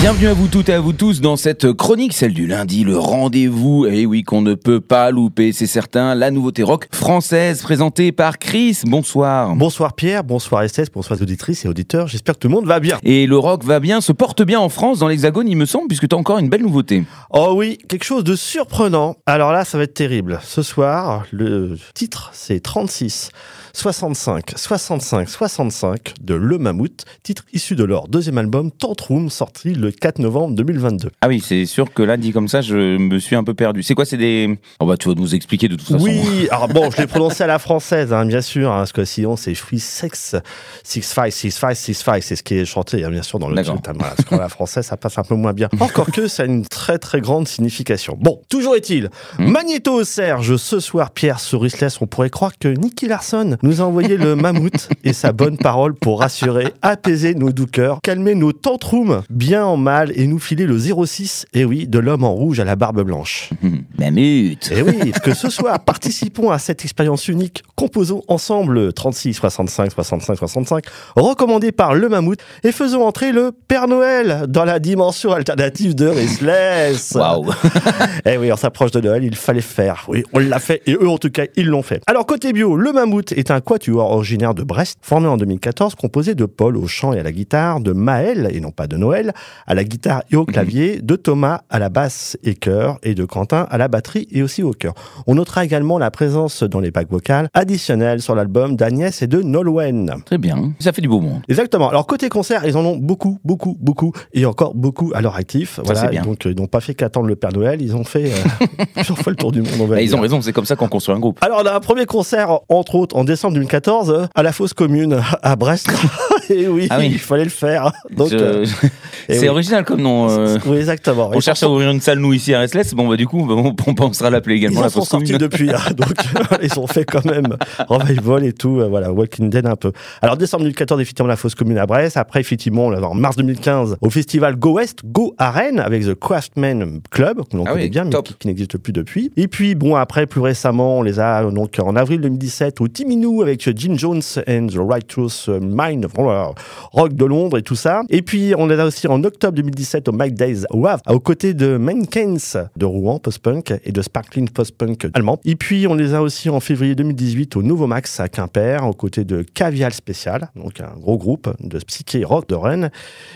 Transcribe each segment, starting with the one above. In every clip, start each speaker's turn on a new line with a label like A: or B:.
A: Bienvenue à vous toutes et à vous tous dans cette chronique, celle du lundi, le rendez-vous, et oui qu'on ne peut pas louper, c'est certain, la nouveauté rock française présentée par Chris. Bonsoir.
B: Bonsoir Pierre, bonsoir Estelle, bonsoir auditrices et auditeurs, j'espère que tout le monde va bien.
A: Et le rock va bien, se porte bien en France, dans l'Hexagone il me semble, puisque tu as encore une belle nouveauté.
B: Oh oui, quelque chose de surprenant. Alors là, ça va être terrible. Ce soir, le titre c'est 36. 65, 65, 65 de Le Mammouth, titre issu de leur deuxième album Tantrum, sorti le 4 novembre 2022.
A: Ah oui, c'est sûr que là, dit comme ça, je me suis un peu perdu. C'est quoi C'est des. Oh bah, tu vas nous expliquer de toute façon.
B: Oui, alors bon, je l'ai prononcé à la française, hein, bien sûr, hein, parce que sinon c'est Free Sex 65, 65, 65, c'est ce qui est chanté, hein, bien sûr, dans le titre. Hein, parce qu'en la française, ça passe un peu moins bien. Encore que ça a une très très grande signification. Bon, toujours est-il, hmm. Magnéto Serge, ce soir, Pierre Sourisles, on pourrait croire que Nicky Larson nous a envoyé le mammouth et sa bonne parole pour rassurer, apaiser nos doux cœurs, calmer nos tantrums bien en mal et nous filer le 06, et oui, de l'homme en rouge à la barbe blanche.
A: mammouth
B: Et oui, que ce soir, participons à cette expérience unique, composons ensemble 36, 65, 65, 65, recommandé par le mammouth, et faisons entrer le Père Noël dans la dimension alternative de Restless.
A: Waouh
B: Eh oui, on s'approche de Noël, il fallait faire. Oui, on l'a fait, et eux en tout cas, ils l'ont fait. Alors côté bio, le mammouth est un quatuor originaire de Brest, formé en 2014, composé de Paul au chant et à la guitare, de Maël, et non pas de Noël, à la guitare et au clavier, de Thomas à la basse et chœur, et de Quentin à la batterie et aussi au chœur. On notera également la présence dans les bacs vocales additionnelles sur l'album d'Agnès et de Nolwenn.
A: Très bien, ça fait du beau monde.
B: Exactement. Alors côté concert, ils en ont beaucoup, beaucoup, beaucoup, et encore beaucoup à leur actif. Voilà,
A: bien.
B: donc ils n'ont pas fait qu'attendre le Père Noël, ils ont fait euh, plusieurs fois le tour du monde.
A: Bah, ils ont raison, c'est comme ça qu'on construit un groupe.
B: Alors on a un premier concert, entre autres, en décembre 2014 à la fosse commune à Brest. et oui,
A: ah oui,
B: il fallait le faire.
A: Donc, euh, c'est original comme nom. Euh.
B: Oui, exactement.
A: On cherche à ouvrir une salle nous ici à Restless. Bon bah du coup, on, pensera l'appeler également
B: ils
A: la fosse
B: sont sortis depuis. Hein. donc ils ont fait quand même revival et tout. Euh, voilà, Walking Dead un peu. Alors décembre 2014, effectivement la fosse commune à Brest. Après effectivement, en mars 2015, au festival Go West, Go Arène avec The Craftman Club, que l'on ah connaît bien, mais qui, n'existe plus depuis. Et puis bon après, plus récemment, on les a donc en avril 2017 au Timinou avec Jim Jones and the Righteous Mind, rock de Londres et tout ça. Et puis on les a aussi en octobre 2017 au Mike Days WAV, aux côtés de Mankens de Rouen post-punk et de Sparkling post-punk allemand. Et puis on les a aussi en février 2018 au Nouveau Max à Quimper, aux côtés de Cavial Spécial, donc un gros groupe de psyché rock de Rennes.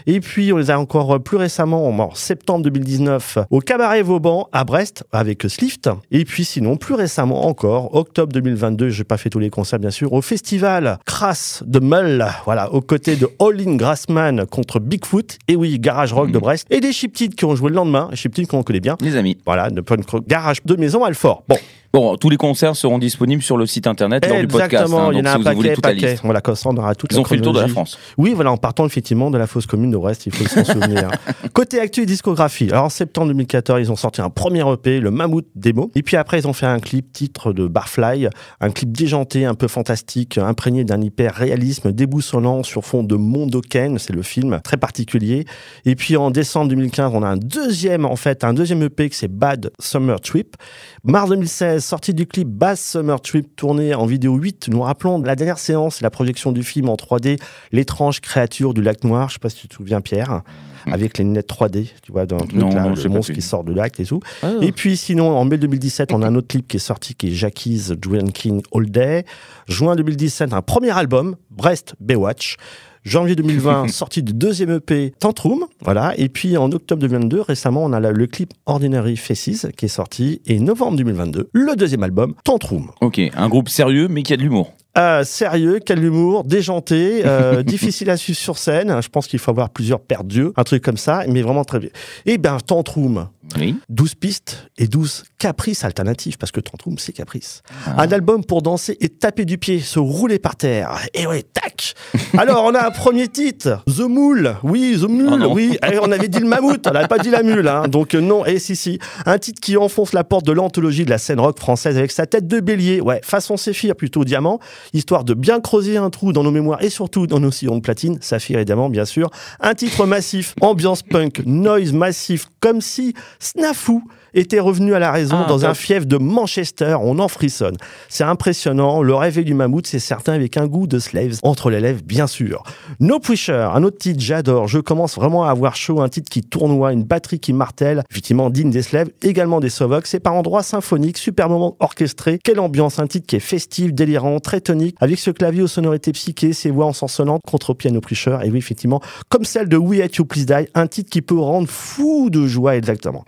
B: Et puis on les a encore plus récemment en septembre 2019 au Cabaret Vauban à Brest avec Slift. Et puis sinon plus récemment encore octobre 2022, j'ai pas fait tous les concerts bien sûr, au festival Crass de Meul, voilà, côtés de All Grassman contre Bigfoot, et oui, Garage Rock de mhm. Brest, et des Chiptides qui ont joué le lendemain, Chiptides qu'on connaît bien.
A: Les amis.
B: Voilà, de Garage de Maison Alfort. Bon,
A: Bon, tous les concerts seront disponibles sur le site internet lors du podcast.
B: Hein, il y en a un paquet, paquet. Voilà, comme ça, on aura toute
A: Ils ont fait le tour de la France.
B: Oui, voilà, en partant effectivement de la fosse commune de Brest, il faut s'en souvenir. Côté actu et discographie. Alors, en septembre 2014, ils ont sorti un premier EP, le Mammouth Demo. Et puis après, ils ont fait un clip titre de Barfly, un clip déjanté, un peu fantastique, imprégné d'un hyper réalisme déboussolant sur fond de Mondoken. C'est le film très particulier. Et puis en décembre 2015, on a un deuxième, en fait, un deuxième EP qui c'est Bad Summer Trip. Mars 2016, sortie du clip Bass Summer Trip tourné en vidéo 8. Nous rappelons la dernière séance, la projection du film en 3D, l'étrange créature du lac noir. Je sais pas si tu te souviens, Pierre hmm. avec les lunettes 3D, tu vois, dans le monstre qui sort de lac et tout. Ah. Et puis sinon, en mai 2017, on a un autre clip qui est sorti, qui est Jackie's Drinking All Day. Juin 2017, un premier album, Brest Baywatch. Janvier 2020, sortie du deuxième EP Tantrum, voilà. Et puis en octobre 2022, récemment, on a le clip Ordinary Faces qui est sorti. Et novembre 2022, le deuxième album Tantrum.
A: Ok, un groupe sérieux mais qui a de l'humour.
B: Euh, sérieux, quel humour, déjanté, euh, difficile à suivre sur scène. Je pense qu'il faut avoir plusieurs paires d'yeux, un truc comme ça, mais vraiment très bien. Et eh bien, Tantrum,
A: oui.
B: 12 pistes et 12 caprices alternatives, parce que Tantrum, c'est caprice. Ah. Un album pour danser et taper du pied, se rouler par terre. Et ouais, tac Alors, on a un premier titre, The Moule. Oui, The Mule,
A: oh
B: oui. Et on avait dit le mammouth, on n'avait pas dit la mule. Hein. Donc euh, non, et si, si. Un titre qui enfonce la porte de l'anthologie de la scène rock française avec sa tête de bélier, ouais, façon séphir plutôt diamant, histoire de bien creuser un trou dans nos mémoires et surtout dans nos sillons de platine, saphir diamant bien sûr. Un titre massif, ambiance punk, noise massif, comme si Snafu était revenu à la raison
A: Ah,
B: dans un fief de Manchester. On en frissonne. C'est impressionnant. Le réveil du mammouth, c'est certain, avec un goût de slaves entre les lèvres, bien sûr. No Pusher, un autre titre, j'adore. Je commence vraiment à avoir chaud. Un titre qui tournoie, une batterie qui martèle. Effectivement, digne des slaves, également des Sovox. C'est par endroits symphoniques, super moment orchestré. Quelle ambiance. Un titre qui est festif, délirant, très tonique, avec ce clavier aux sonorités psychées, ses voix ensorcelantes contre piano Pusher. Et oui, effectivement, comme celle de We Hate You Please Die, un titre qui peut rendre fou de joie, exactement.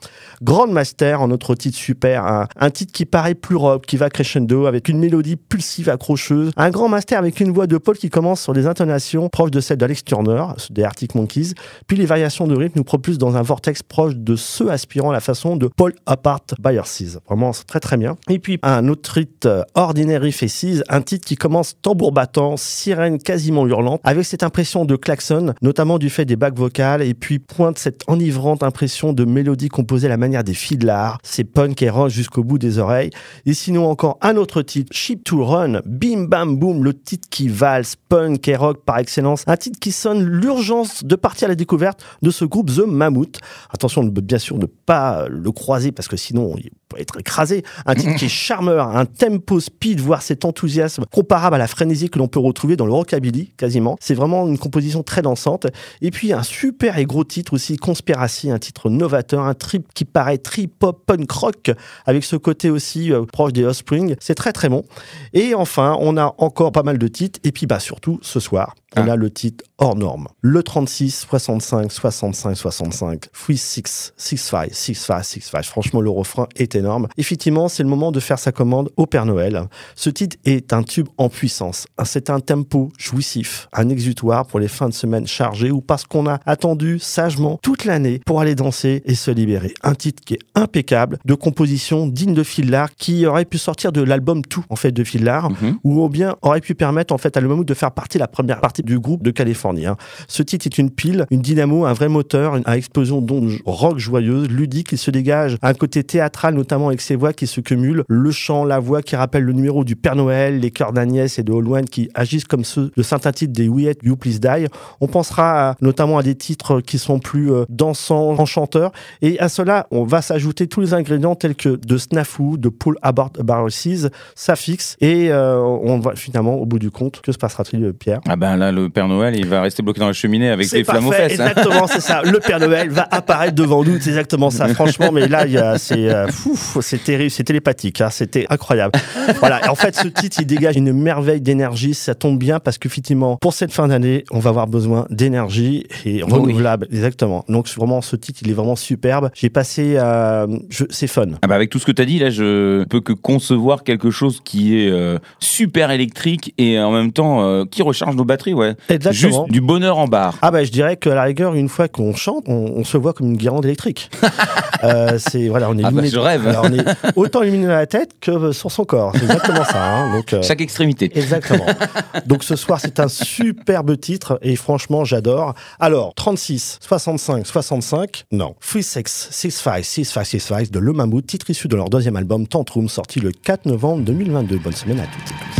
B: Un autre titre super, un, titre qui paraît plus rock, qui va crescendo avec une mélodie pulsive accrocheuse, un grand master avec une voix de Paul qui commence sur des intonations proches de celles d'Alex Turner, des Arctic Monkeys, puis les variations de rythme nous propulsent dans un vortex proche de ceux aspirant à la façon de Paul Apart by Seas. Vraiment, c'est très très bien. Et puis un autre titre, euh, Ordinary Faces, un titre qui commence tambour battant, sirène quasiment hurlante, avec cette impression de klaxon, notamment du fait des bacs vocales, et puis pointe cette enivrante impression de mélodie composée à la manière des fiddlars. C'est punk et rock jusqu'au bout des oreilles. Et sinon encore un autre titre, Ship to Run, Bim Bam Boom, le titre qui valse, punk et rock par excellence. Un titre qui sonne l'urgence de partir à la découverte de ce groupe The Mammoth. Attention, bien sûr, de pas le croiser parce que sinon être écrasé. Un titre qui est charmeur, un tempo speed, voire cet enthousiasme comparable à la frénésie que l'on peut retrouver dans le rockabilly, quasiment. C'est vraiment une composition très dansante. Et puis un super et gros titre aussi, Conspiracy, un titre novateur, un trip qui paraît trip-hop punk rock, avec ce côté aussi euh, proche des Offspring. C'est très très bon. Et enfin, on a encore pas mal de titres. Et puis bah surtout, ce soir, on
A: Ah.
B: a le titre hors norme. Le 36, 65, 65, 65, 3, 6, 6, 5, 6, 5, 6, 5. Franchement, le refrain est énorme. Effectivement, c'est le moment de faire sa commande au Père Noël. Ce titre est un tube en puissance. C'est un tempo jouissif, un exutoire pour les fins de semaine chargées ou parce qu'on a attendu sagement toute l'année pour aller danser et se libérer. Un titre qui est impeccable, de composition digne de Fillard, qui aurait pu sortir de l'album Tout, en fait, de Fillard,
A: Mhm.
B: ou bien aurait pu permettre en fait à le Mammouth de faire partie de la première partie du groupe de Californie. hein. Ce titre est une pile, une dynamo, un vrai moteur, une, à explosion d'ondes rock joyeuse, ludique. Il se dégage un côté théâtral, notamment avec ses voix qui se cumulent, le chant, la voix qui rappelle le numéro du Père Noël, les chœurs d'Agnès et de Holwan qui agissent comme ceux de certains titres des We You Please Die. On pensera à- notamment à des titres qui sont plus euh, dansants, enchanteurs. Et à cela, on va s'ajouter tous les ingrédients tels que de snafu, de pull abort barroses, suffix. Et euh, on va finalement, au bout du compte, que se passera-t-il, Pierre?
A: Ah ben là, le Père Noël, il va rester bloqué dans la cheminée avec des flammes aux fesses. hein.
B: Exactement, c'est ça. Le Père Noël va apparaître devant nous. C'est exactement ça. Franchement, mais là, il y a- c'est euh, fou, c'est terrible, c'est télépathique. hein, C'était incroyable. Voilà. Et en fait, ce titre, il dégage une merveille d'énergie. Ça tombe bien parce qu'effectivement, pour cette fin d'année, on va avoir besoin d'énergie et
A: Oui.
B: renouvelable. Exactement. Donc vraiment, ce titre, il est vraiment superbe. J'ai passé, euh, c'est fun.
A: Ah bah avec tout ce que tu as dit, là, je peux que concevoir quelque chose qui est euh, super électrique et en même temps euh, qui recharge nos batteries, ouais.
B: Exactement.
A: Juste du bonheur en barre.
B: Ah bah je dirais qu'à la rigueur, une fois qu'on chante, on, on se voit comme une guirlande électrique. euh, c'est voilà, on est
A: Ah bah, je rêve.
B: Alors, on est autant illuminé dans la tête que sur son corps. C'est exactement ça. hein. Donc euh,
A: Chaque extrémité.
B: Exactement. Donc ce soir, c'est un superbe titre et franchement, j'adore. Alors, 36, 65, 65, non. 3, 6, 6, 5, 6, 5, 6, 5 de Le Mammouth, titre issu de leur deuxième album Tantrum, sorti le 4 novembre 2022. Bonne semaine à toutes et tous.